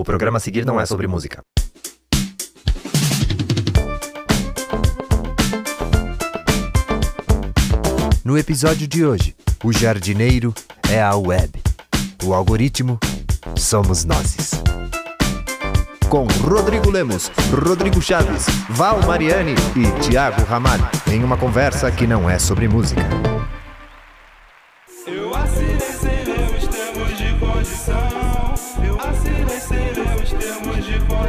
O programa a seguir não é sobre música. No episódio de hoje, o jardineiro é a web. O algoritmo somos nós. Com Rodrigo Lemos, Rodrigo Chaves, Val Mariani e Tiago Ramalho, em uma conversa que não é sobre música.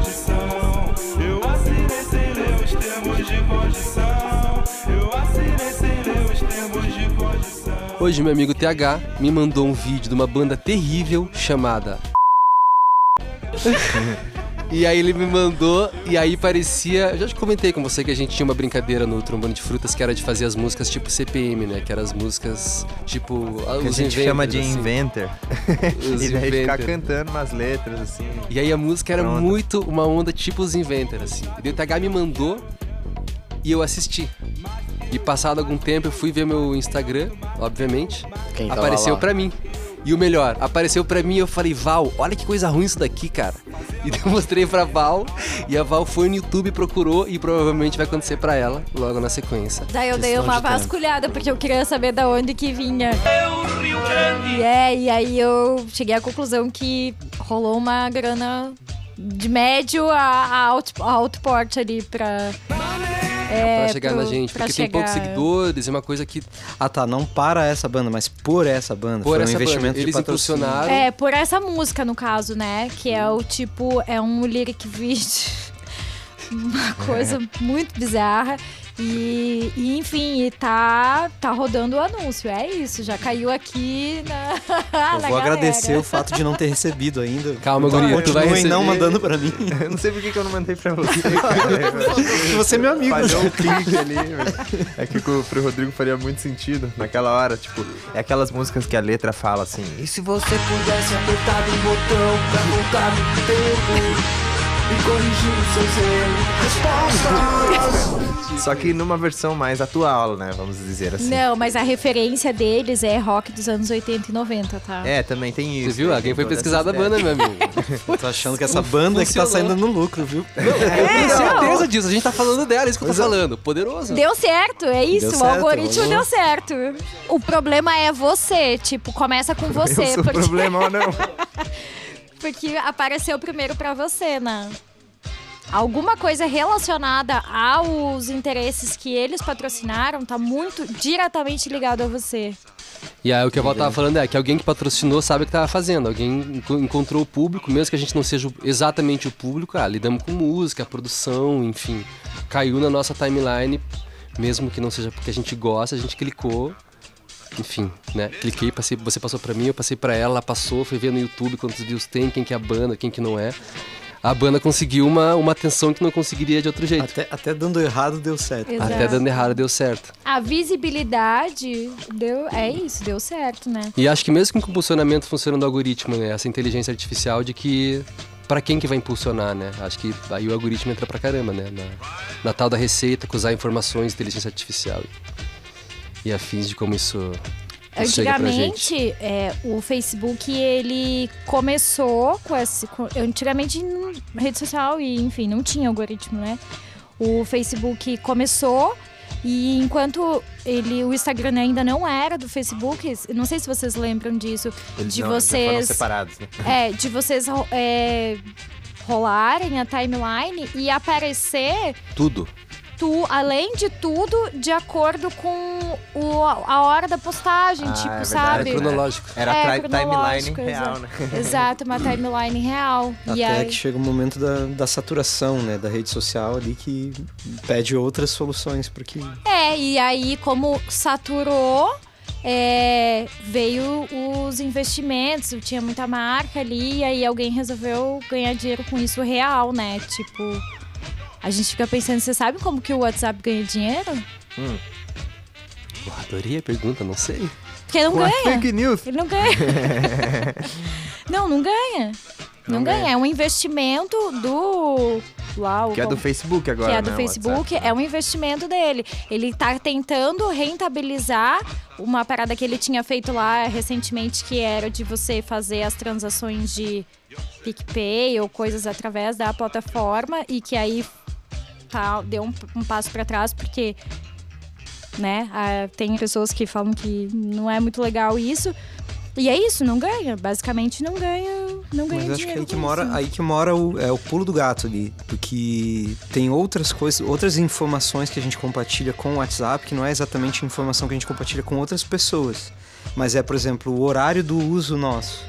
Condição. Eu assinei sem ler os termos de condição. Eu assinei sem ler os termos de condição. Hoje meu amigo TH me mandou um vídeo de uma banda terrível chamada. e aí ele me mandou, e aí parecia. Eu já comentei com você que a gente tinha uma brincadeira no trombone de frutas que era de fazer as músicas tipo CPM, né? Que eram as músicas tipo. Que a gente chama de assim. inventor. Os e daí ficar inventor. cantando umas letras assim. E aí a música era Pronto. muito uma onda tipo os Inventor, assim. E o TH me mandou e eu assisti. E passado algum tempo eu fui ver meu Instagram, obviamente. Quem apareceu lá? pra mim. E o melhor, apareceu pra mim e eu falei, Val, olha que coisa ruim isso daqui, cara. E eu mostrei pra Val, e a Val foi no YouTube, procurou, e provavelmente vai acontecer pra ela logo na sequência. Daí eu dei uma de tempo. vasculhada, porque eu queria saber da onde que vinha. E é, e aí eu cheguei à conclusão que rolou uma grana de médio a, a alto, a alto porte ali pra. É, pra chegar pro- na gente, porque tem poucos chegar. seguidores, é uma coisa que Ah tá, não para essa banda, mas por essa banda. por Foi um essa investimento banda, de eles patrocínio. impulsionaram. É, por essa música, no caso, né? Que é o tipo, é um lyric video. Uma coisa muito bizarra. E, e, enfim, e tá, tá rodando o anúncio. É isso, já caiu aqui na. Eu na vou galera. agradecer o fato de não ter recebido ainda. Calma, Então, guri, tu vai não mandando pra mim. Eu não sei por que eu não mandei pra você. Você é meu amigo. Falhou o clique ali. velho. É que pro, pro Rodrigo faria muito sentido naquela hora. Tipo, é aquelas músicas que a letra fala assim. E se você pudesse apertar um botão pra voltar no tempo e corrigir os seus erros? Resposta! Só que numa versão mais atual, né? Vamos dizer assim. Não, mas a referência deles é rock dos anos 80 e 90, tá? É, também tem isso. Você viu? tem Alguém foi pesquisar da banda, meu amigo. Eu tô achando que essa banda que tá saindo no lucro, viu? Eu tenho certeza disso, a gente tá falando dela, é isso que eu tô falando. Poderoso. Deu certo, é isso. Deu o certo, algoritmo vamos. deu certo. O problema é você, tipo, começa com você. Eu sou o porque, problema ou não? porque apareceu primeiro pra você, né? Alguma coisa relacionada aos interesses que eles patrocinaram tá muito diretamente ligado a você. E aí o que a Val tava falando é que alguém que patrocinou sabe o que tava fazendo. Alguém enco- encontrou o público, mesmo que a gente não seja exatamente o público, ah, lidamos com música, produção, enfim. Caiu na nossa timeline, mesmo que não seja porque a gente gosta, a gente clicou. Enfim, né? Cliquei, passei, você passou pra mim, eu passei pra ela, ela passou, foi ver no YouTube quantos views tem, quem que é a banda, quem que não é. A banda conseguiu uma, uma atenção que não conseguiria de outro jeito. Até, até dando errado deu certo. Exato. Até dando errado deu certo. A visibilidade deu. É isso, deu certo, né? E acho que mesmo com o impulsionamento funcionando o algoritmo, né? Essa inteligência artificial de que para quem que vai impulsionar, né? Acho que aí o algoritmo entra pra caramba, né? Na, na tal da receita, com usar informações, inteligência artificial e, afins de como isso. Antigamente, é, o Facebook ele começou com esse. com- antigamente, rede social e enfim, não tinha algoritmo, né? O Facebook começou e enquanto ele, o Instagram ainda não era do Facebook, não sei se vocês lembram disso, Eles de não, vocês. separados, né? É, de vocês é, rolarem a timeline e aparecer Tudo. Tu, além de tudo, de acordo com o, a hora da postagem, Ah, tipo, é sabe? né? Cronológico. Era É, timeline real, exato. né? Exato, uma timeline real. e Até aí, que chega o momento da, da saturação, né? Da rede social ali que pede outras soluções, porque É, e aí, como saturou, é, veio os investimentos, tinha muita marca ali, e aí alguém resolveu ganhar dinheiro com isso real, né? Tipo, a gente fica pensando, você sabe como que o WhatsApp ganha dinheiro? Pô, adorei a pergunta, não sei. Porque não Com ganha. fake news. Ele não ganha. não, não ganha. Não, Não ganha. ganha. É um investimento do. Uau, Que é do Facebook agora, que é do né, Facebook, WhatsApp. é um investimento dele. Ele tá tentando rentabilizar uma parada que ele tinha feito lá recentemente, que era de você fazer as transações de PicPay ou coisas através da plataforma e que aí tá, deu um, um passo para trás porque né, ah, tem pessoas que falam que não é muito legal isso. E é isso, não ganha. Basicamente não ganha, não ganha Mas acho que dinheiro aí que mora, isso. aí que mora o, é, o pulo do gato ali. Porque tem outras coisas, outras informações que a gente compartilha com o WhatsApp, que não é exatamente informação que a gente compartilha com outras pessoas. Mas é, por exemplo, o horário do uso nosso.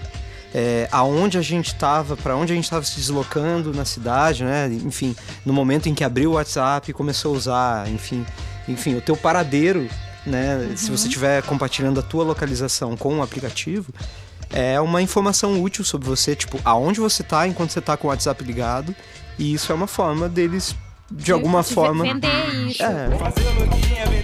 É, aonde a gente estava, para onde a gente estava se deslocando na cidade, né? Enfim, no momento em que abriu o WhatsApp e começou a usar, enfim, enfim, o teu paradeiro, né? Se você estiver compartilhando a tua localização com o aplicativo, é uma informação útil sobre você, tipo, aonde você tá enquanto você tá com o WhatsApp ligado, e isso é uma forma deles de, alguma de forma Vender isso. é, Fazer é a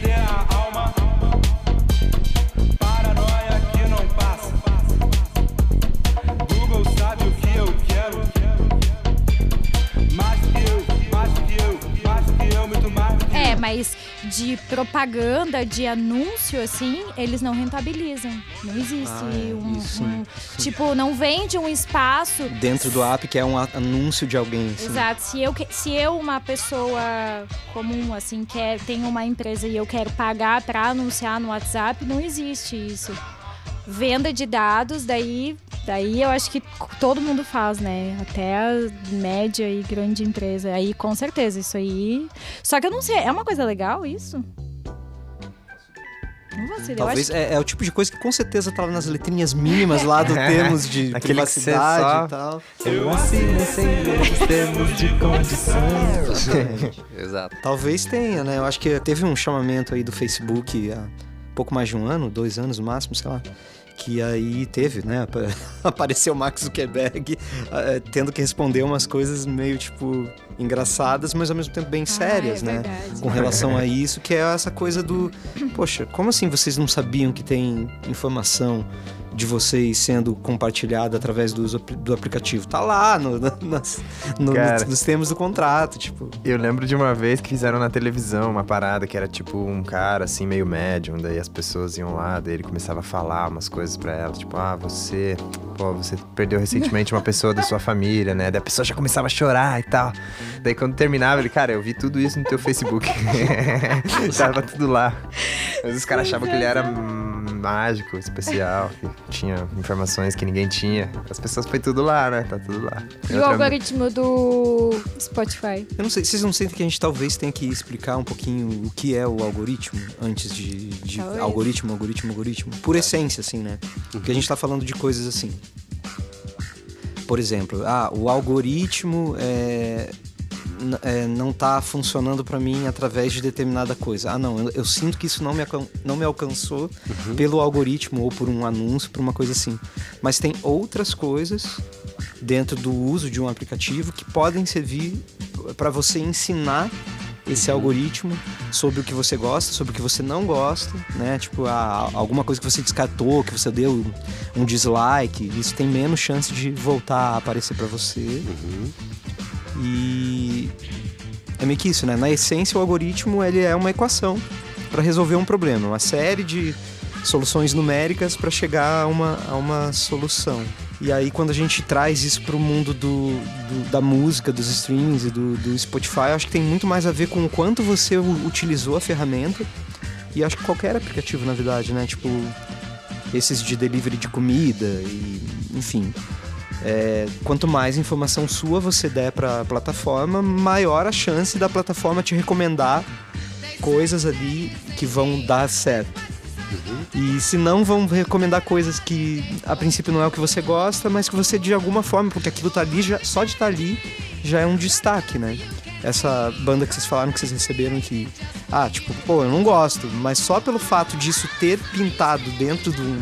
mas de propaganda, de anúncio, assim, eles não rentabilizam. Não existe Ah, é, um, isso, um- sim. Tipo, não vende um espaço. dentro do app que é um anúncio de alguém. assim. Exato. Se eu, se eu, uma pessoa comum, assim, quer, tenho uma empresa e eu quero pagar pra anunciar no WhatsApp, não existe isso. Venda de dados, daí, daí eu acho que todo mundo faz, né? Até a média e grande empresa. Aí, com certeza, isso aí. Só que eu não sei, é uma coisa legal isso? Não vou ser, eu Talvez acho é, é o tipo de coisa que com certeza tá lá nas letrinhas mínimas lá do termos de que privacidade só- e tal. Eu assinei sem os termos de condição. Exato. Talvez tenha, né? Eu acho que teve um chamamento aí do Facebook há pouco mais de um ano, dois anos no máximo, sei lá. Que aí teve, né? apa- Apareceu o Max Zuckerberg eh, tendo que responder umas coisas meio, tipo, engraçadas, mas ao mesmo tempo bem sérias, é né? verdade. Com relação a isso, que é essa coisa do. Poxa, como assim vocês não sabiam que tem informação de vocês sendo compartilhada através do, do aplicativo? Tá lá no, na- nas- no- Cara. nos, nos termos do contrato, tipo. Eu lembro de uma vez que fizeram na televisão uma parada que era tipo um cara assim, meio médium, daí as pessoas iam lá, daí ele começava a falar umas coisas pra elas, tipo, ah, você, pô, você perdeu recentemente uma pessoa da sua família, né? Daí a pessoa já começava a chorar e tal. Daí quando terminava, ele, cara, eu vi tudo isso no teu Facebook. Tava tudo lá. Mas os caras achavam que ele era mágico, especial, tinha informações que ninguém tinha. As pessoas foi tudo lá, né? Tá tudo lá. E o outra- algoritmo do Spotify? Eu não sei, vocês não sentem que a gente talvez tenha que explicar um pouquinho o que é o algoritmo antes de, de algoritmo, algoritmo, algoritmo? Por essência, assim, né? Porque a gente tá falando de coisas assim. Por exemplo, ah, o algoritmo é, é, não tá funcionando para mim através de determinada coisa. Ah, não, eu, eu sinto que isso não me, não me alcançou pelo algoritmo ou por um anúncio, por uma coisa assim. Mas tem outras coisas dentro do uso de um aplicativo que podem servir para você ensinar esse algoritmo sobre o que você gosta, sobre o que você não gosta, né? Tipo, ah, alguma coisa que você descartou, que você deu um dislike, isso tem menos chance de voltar a aparecer para você. E é meio que isso, né? Na essência, o algoritmo ele é uma equação para resolver um problema, uma série de soluções numéricas para chegar a uma, a uma solução. E aí, quando a gente traz isso para o mundo do, do- da música, dos streams e do, do Spotify, acho que tem muito mais a ver com o quanto você utilizou a ferramenta. E acho que qualquer aplicativo, na verdade, né? Tipo, esses de delivery de comida e, enfim. É, quanto mais informação sua você der para a plataforma, maior a chance da plataforma te recomendar coisas ali que vão dar certo. E se não, vão recomendar coisas que a princípio não é o que você gosta, mas que você de alguma forma, porque aquilo tá ali, já, só de estar ali já é um destaque, né? Essa banda que vocês falaram que vocês receberam que. Ah, tipo, pô, eu não gosto, mas só pelo fato disso ter pintado dentro de um,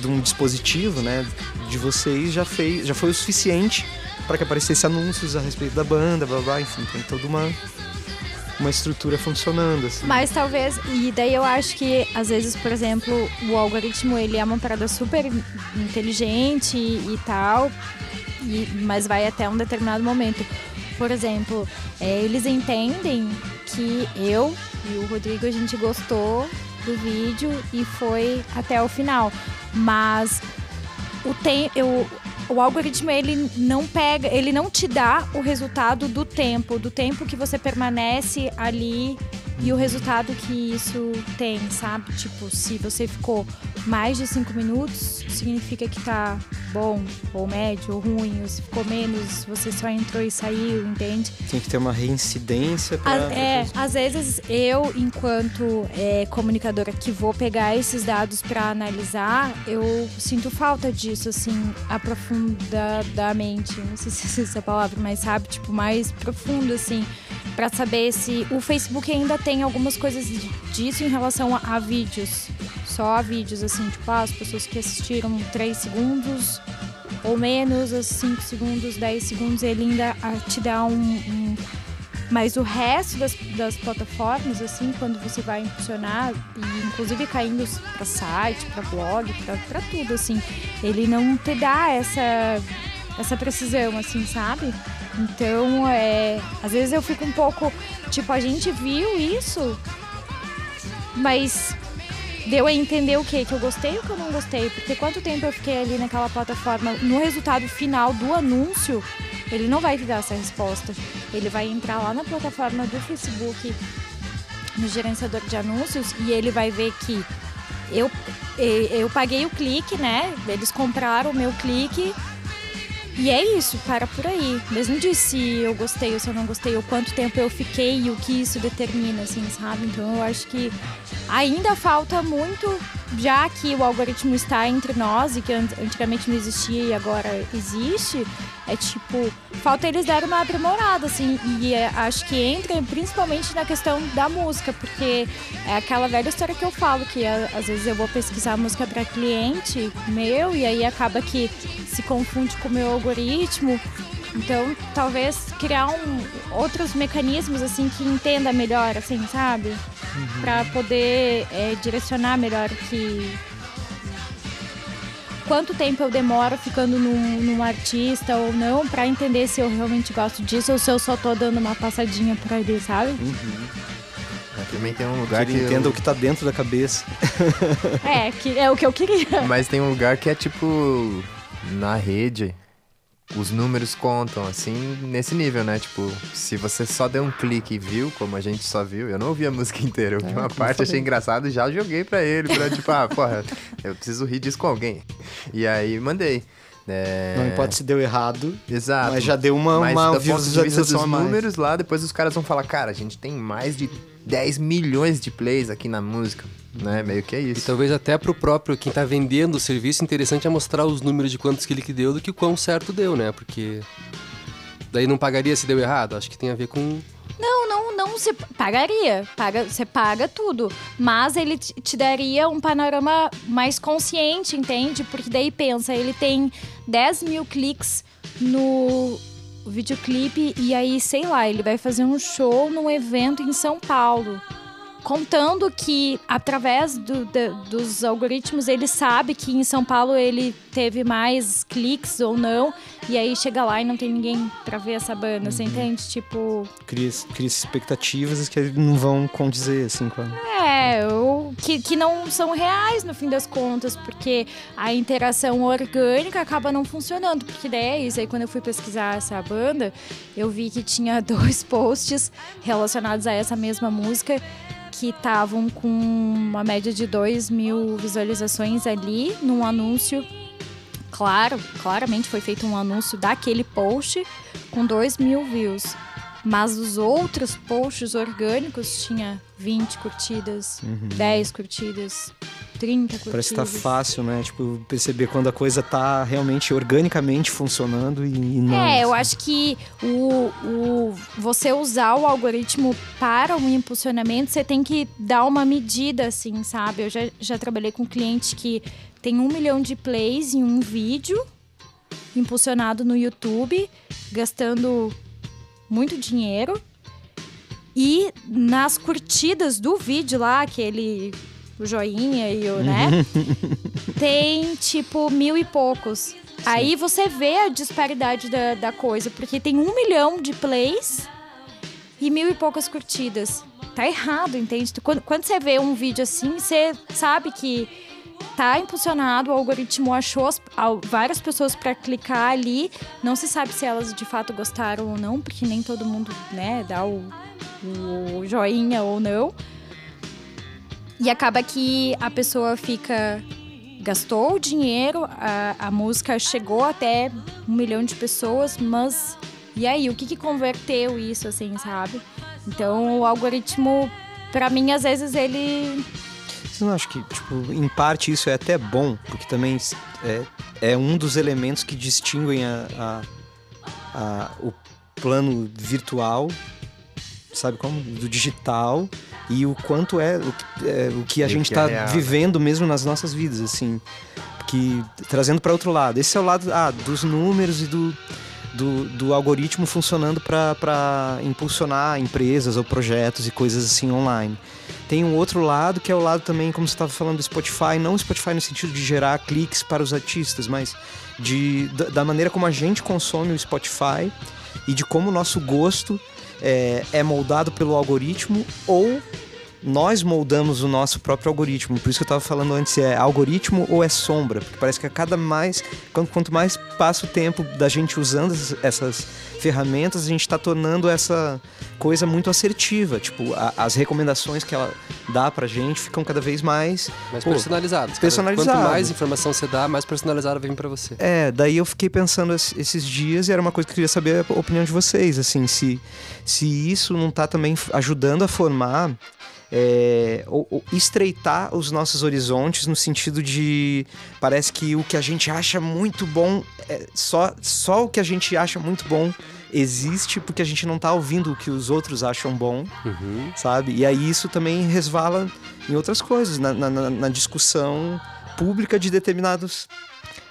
de um dispositivo, né? De vocês já, fez, já foi o suficiente para que aparecesse anúncios a respeito da banda, blá blá, enfim, tem toda uma, uma estrutura funcionando, assim. Mas talvez, e daí eu acho que às vezes, por exemplo, o algoritmo ele é uma parada super inteligente e, tal, e- mas vai até um determinado momento. Por exemplo, é, eles entendem que eu e o Rodrigo a gente gostou do vídeo e foi até o final, mas o tem, eu o algoritmo ele não pega, ele não te dá o resultado do tempo, do tempo que você permanece ali e o resultado que isso tem, sabe? Tipo, se você ficou mais de cinco minutos, significa que tá bom, ou médio, ou ruim, ou se ficou menos, você só entrou e saiu, entende? Tem que ter uma reincidência pra... A- é, às vezes eu, enquanto é, comunicadora que vou pegar esses dados para analisar, eu sinto falta disso, assim, aprofundadamente. Não sei se existe essa palavra, mas sabe, tipo, mais profundo, assim, para saber se o Facebook ainda tem algumas coisas disso em relação a, a vídeos. Só vídeos, assim, tipo, ah, as pessoas que assistiram 3 segundos ou menos, os 5 segundos, 10 segundos, ele ainda ah, te dá um- um mas o resto das, das plataformas, assim, quando você vai impulsionar, e inclusive caindo para site, para blog, para tudo, assim, ele não te dá essa, essa precisão, assim, sabe? Então, é, às vezes eu fico um pouco, tipo, a gente viu isso, mas deu a entender o que? Que eu gostei ou que eu não gostei? Porque quanto tempo eu fiquei ali naquela plataforma, no resultado final do anúncio, ele não vai te dar essa resposta. Ele vai entrar lá na plataforma do Facebook, no gerenciador de anúncios, e ele vai ver que eu, eu paguei o clique, né? Eles compraram o meu clique. E é isso, para por aí. Não dizem se eu gostei ou se eu não gostei, ou quanto tempo eu fiquei e o que isso determina, assim, sabe? Então eu acho que ainda falta muito, já que o algoritmo está entre nós e que an- antigamente não existia e agora existe, é tipo, falta eles darem uma aprimorada, assim, e é, acho que entra principalmente na questão da música, porque é aquela velha história que eu falo, que a- às vezes eu vou pesquisar música para cliente meu e aí acaba que se confunde com o meu algoritmo. Então, talvez criar um, outros mecanismos assim que entenda melhor, assim, sabe? Pra poder é, direcionar melhor que quanto tempo eu demoro ficando num, num artista ou não pra entender se eu realmente gosto disso ou se eu só tô dando uma passadinha por ali, sabe? Também tem um Que lugar que. ele entenda eu- o que tá dentro da cabeça. É, que é o que eu queria. Mas tem um lugar que é tipo. Na rede. Os números contam, assim, nesse nível, né? Tipo, se você só deu um clique e viu, como a gente só viu, eu não ouvi a música inteira, eu vi uma parte, achei engraçado e já joguei pra ele, pra tipo, ah, porra, eu preciso rir disso com alguém. E aí mandei. É... Não importa se deu errado, Exato. mas já deu uma, Mas uma do ponto de visualização a mais. números lá, depois os caras vão falar, cara, a gente tem mais de 10 milhões de plays aqui na música, né? Meio que é E isso. talvez até pro próprio quem tá vendendo o serviço, interessante é mostrar os números de quantos cliques deu do que o quão certo deu, né? Porque daí não pagaria se deu errado. Acho que tem a ver com Não, não, não se pagaria. Paga, você paga tudo. Mas ele te te daria um panorama mais consciente, entende? Porque daí pensa, ele tem 10 mil cliques no videoclipe e aí, sei lá, ele vai fazer um show num evento em São Paulo. Contando que, através do- dos algoritmos, ele sabe que em São Paulo ele teve mais cliques ou não. E aí chega lá e não tem ninguém pra ver essa banda, você entende? Tipo, Cria, cria expectativas que não vão condizer, assim, com a... É, ou que, que não são reais no fim das contas, porque a interação orgânica acaba não funcionando. Porque daí é isso. Aí quando eu fui pesquisar essa banda, eu vi que tinha dois posts relacionados a essa mesma música que estavam com uma média de 2 mil visualizações ali num anúncio. Claro, claramente foi feito um anúncio daquele post com 2 mil views. Mas os outros posts orgânicos tinha 20 curtidas, 10 curtidas, 30 curtidas. Parece que tá fácil, né? Tipo, perceber quando a coisa tá realmente organicamente funcionando e, e não. É, eu acho que o, o, você usar o algoritmo para um impulsionamento, você tem que dar uma medida, assim, sabe? Eu já, já trabalhei com um cliente que tem um milhão de plays em um vídeo impulsionado no YouTube, gastando muito dinheiro. E nas curtidas do vídeo lá, aquele o joinha e o, né? tem tipo mil e poucos. Aí você vê a disparidade da, da coisa, porque tem um milhão de plays e mil e poucas curtidas. Tá errado, entende? Quando, quando você vê um vídeo assim, você sabe que tá impulsionado, o algoritmo achou as- várias pessoas para clicar ali. Não se sabe se elas de fato gostaram ou não, porque nem todo mundo, né, dá o, o joinha ou não. E acaba que a pessoa fica. gastou o dinheiro, a, a música chegou até um milhão de pessoas, mas. E aí, o que, que converteu isso, assim, sabe? Então, o algoritmo, pra mim, às vezes ele. Você não que, tipo, em parte isso é até bom, porque também é, é um dos elementos que distinguem a, a- a- o plano virtual, sabe como? Do digital e o quanto é o, que- é, o que a E gente está é né? vivendo mesmo nas nossas vidas, assim. Que, trazendo para outro lado. Esse é o lado ah, dos números e do, do, do algoritmo funcionando para impulsionar empresas ou projetos e coisas assim online. Tem um outro lado que é o lado também, como você estava falando do Spotify, não o Spotify no sentido de gerar cliques para os artistas, mas de, da, da maneira como a gente consome o Spotify e de como o nosso gosto é, é moldado pelo algoritmo ou nós moldamos o nosso próprio algoritmo. Por isso que eu estava falando antes, é algoritmo ou é sombra? Porque parece que a cada mais, quanto, mais passa o tempo da gente usando essas, ferramentas, a gente está tornando essa coisa muito assertiva. Tipo, a- as recomendações que ela dá pra gente ficam cada vez mais Mais Pô, personalizados. cara. personalizado. Quanto mais informação você dá, mais personalizado vem pra você. É, daí eu fiquei pensando es- esses dias e era uma coisa que eu queria saber a opinião de vocês, assim, se, se isso não tá também ajudando a formar é, ou, ou estreitar os nossos horizontes no sentido de parece que o que a gente acha muito bom é só, só o que a gente acha muito bom existe porque a gente não tá ouvindo o que os outros acham bom, Uhum. sabe? E aí isso também resvala em outras coisas, na, na- na- discussão pública de determinados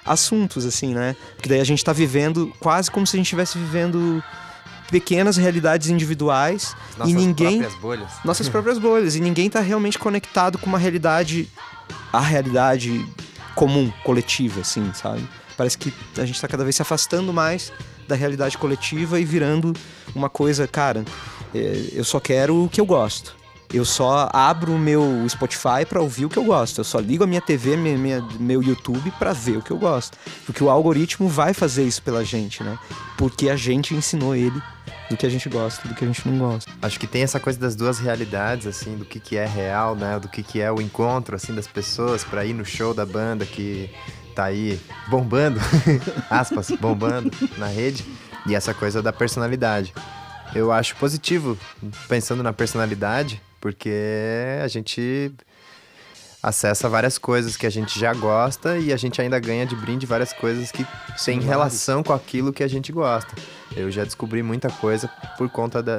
assuntos, assim, né? Porque daí a gente tá vivendo quase como se a gente estivesse vivendo pequenas realidades individuais Nossas e ninguém próprias bolhas. nossas próprias bolhas e ninguém tá realmente conectado com uma realidade a realidade comum, coletiva, assim, sabe? Parece que a gente tá cada vez se afastando mais da realidade coletiva e virando uma coisa, cara, é, eu só quero o que eu gosto. Eu só abro o meu Spotify pra ouvir o que eu gosto. Eu só ligo a minha TV, minha, minha- meu YouTube pra ver o que eu gosto. Porque o algoritmo vai fazer isso pela gente, né? Porque a gente ensinou ele do que a gente gosta, do que a gente não gosta. Acho que tem essa coisa das duas realidades, assim, do que, que é real, né? Do que, que é o encontro, assim, das pessoas pra ir no show da banda que tá aí bombando, aspas, bombando na rede. E essa coisa da personalidade. Eu acho positivo, pensando na personalidade, porque a gente acessa várias coisas que a gente já gosta e a gente ainda ganha de brinde várias coisas que têm relação com aquilo que a gente gosta. Eu já descobri muita coisa por conta da-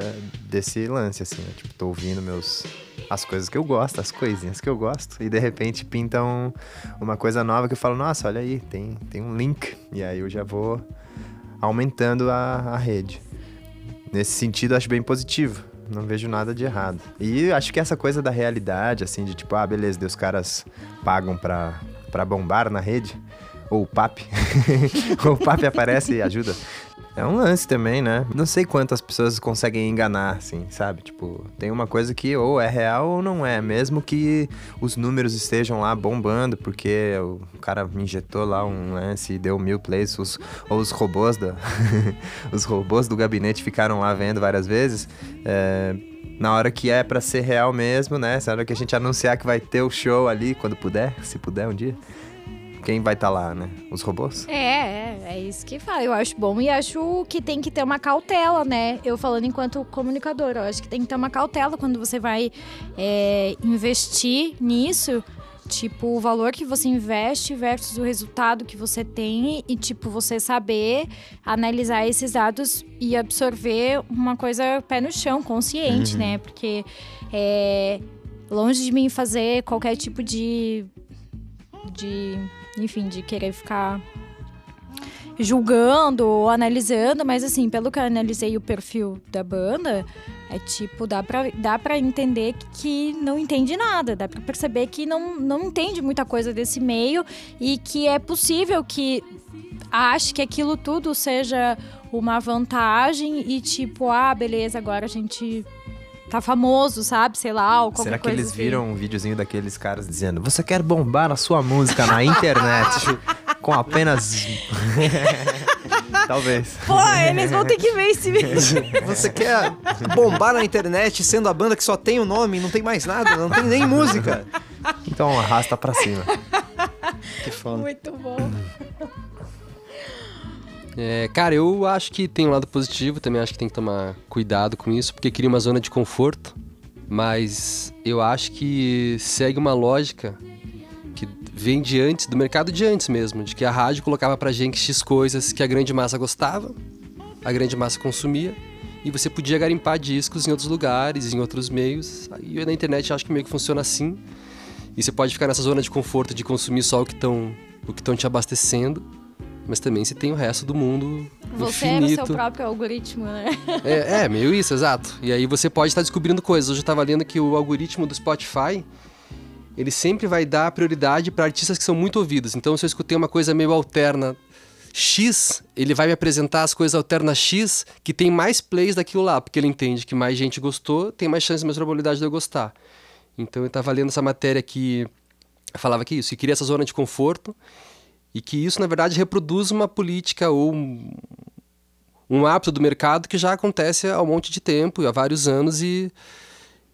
desse lance, assim, né? Tipo, tô ouvindo meus. As coisas que eu gosto, as coisinhas que eu gosto. E de repente pinta um- uma coisa nova que eu falo, nossa, olha aí, tem, tem um link. E aí eu já vou aumentando a, a rede. Nesse sentido, acho bem positivo. Não vejo nada de errado. E acho que essa coisa da realidade, assim, de tipo, ah, beleza, os caras pagam pra, pra bombar na rede. Ou o PAP. ou o PAP aparece e ajuda. É um lance também, né? Não sei quantas pessoas conseguem enganar, assim, sabe? Tipo, tem uma coisa que ou é real ou não é. Mesmo que os números estejam lá bombando, porque o cara injetou lá um lance e deu mil plays, os, ou os robôs da. os robôs do gabinete ficaram lá vendo várias vezes. É, na hora que é pra ser real mesmo, né? Na hora que a gente anunciar que vai ter o show ali, quando puder, se puder um dia. Quem vai estar lá, né? Os robôs? É, é, é isso que fala. Eu acho bom e acho que tem que ter uma cautela, né? Eu falando enquanto comunicadora, eu acho que tem que ter uma cautela quando você vai é, investir nisso. Tipo, o valor que você investe versus o resultado que você tem e, tipo, você saber analisar esses dados e absorver uma coisa pé no chão, consciente, né? Porque é, longe de mim fazer qualquer tipo de. de enfim, de querer ficar julgando ou analisando, mas assim, pelo que eu analisei o perfil da banda, é tipo, dá pra, dá pra entender que não entende nada, dá pra perceber que não, não entende muita coisa desse meio e que é possível que ache que aquilo tudo seja uma vantagem e tipo, ah, beleza, agora a gente tá famoso, sabe? Sei lá, ou qualquer Será que eles assim. viram um videozinho daqueles caras dizendo Você quer bombar a sua música na internet com apenas... Talvez. Pô, eles vão ter que ver esse vídeo. Você quer bombar na internet sendo a banda que só tem o nome, não tem mais nada, não tem nem música. Então arrasta pra cima. Que foda. Muito bom. É, cara, eu acho que tem um lado positivo, também acho que tem que tomar cuidado com isso, porque cria uma zona de conforto, mas eu acho que segue uma lógica vem de antes, do mercado de antes mesmo, de que a rádio colocava pra gente X coisas que a grande massa gostava, a grande massa consumia, e você podia garimpar discos em outros lugares, em outros meios. E na internet acho que meio que funciona assim. E você pode ficar nessa zona de conforto de consumir só o que estão o que estão te abastecendo, mas também você tem o resto do mundo Você era o infinito. seu próprio algoritmo, né? É, é, meio isso, exato. E aí você pode estar descobrindo coisas. Hoje eu estava lendo que o algoritmo do Spotify, ele sempre vai dar prioridade para artistas que são muito ouvidos. Então se eu escutei uma coisa meio alterna X, ele vai me apresentar as coisas alternas X que tem mais plays daquilo lá, porque ele entende que mais gente gostou, tem mais chance, mais probabilidade de eu gostar. Então eu estava lendo essa matéria que falava que isso, que cria essa zona de conforto e que isso, na verdade, reproduz uma política ou um, um hábito do mercado que já acontece há um monte de tempo, há vários anos, e,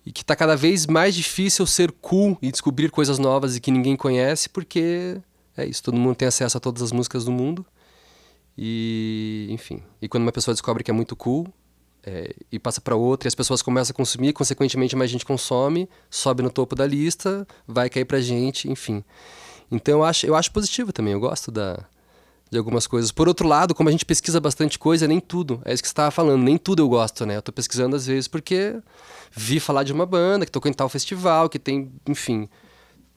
e que está cada vez mais difícil ser cool e descobrir coisas novas e que ninguém conhece, porque é isso, todo mundo tem acesso a todas as músicas do mundo. E, enfim, e quando uma pessoa descobre que é muito cool, é, e passa para outra, e as pessoas começam a consumir, consequentemente mais gente consome, sobe no topo da lista, vai cair pra gente, enfim. Então eu acho, eu acho positivo também, eu gosto da, de algumas coisas. Por outro lado, como a gente pesquisa bastante coisa, nem tudo, é isso que você estava falando, nem tudo eu gosto, né? Eu tô pesquisando às vezes porque vi falar de uma banda que tocou em tal festival, que tem, enfim,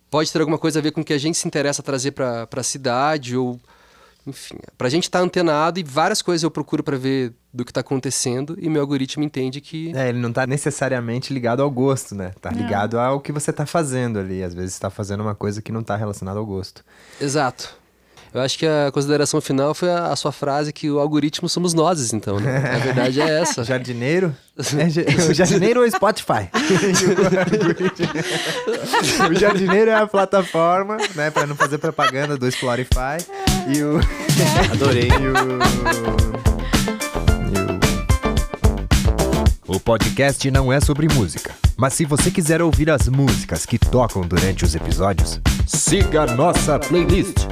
pode ter alguma coisa a ver com o que a gente se interessa trazer pra, pra cidade, ou, enfim, pra gente estar antenado e várias coisas eu procuro pra ver do que tá acontecendo e meu algoritmo entende que É, ele não tá necessariamente ligado ao gosto, né? Tá ligado ao que você tá fazendo ali. Às vezes você tá fazendo uma coisa que não tá relacionada ao gosto. Exato. Eu acho que a consideração final foi a, a sua frase que o algoritmo somos nós, então, né? A verdade é essa. Jardineiro? É, o jardineiro ou Spotify? o jardineiro é a plataforma, né? Pra não fazer propaganda do Spotify. E o. Adorei. E o. E o. O podcast não é sobre música, mas se você quiser ouvir as músicas que tocam durante os episódios, siga nossa playlist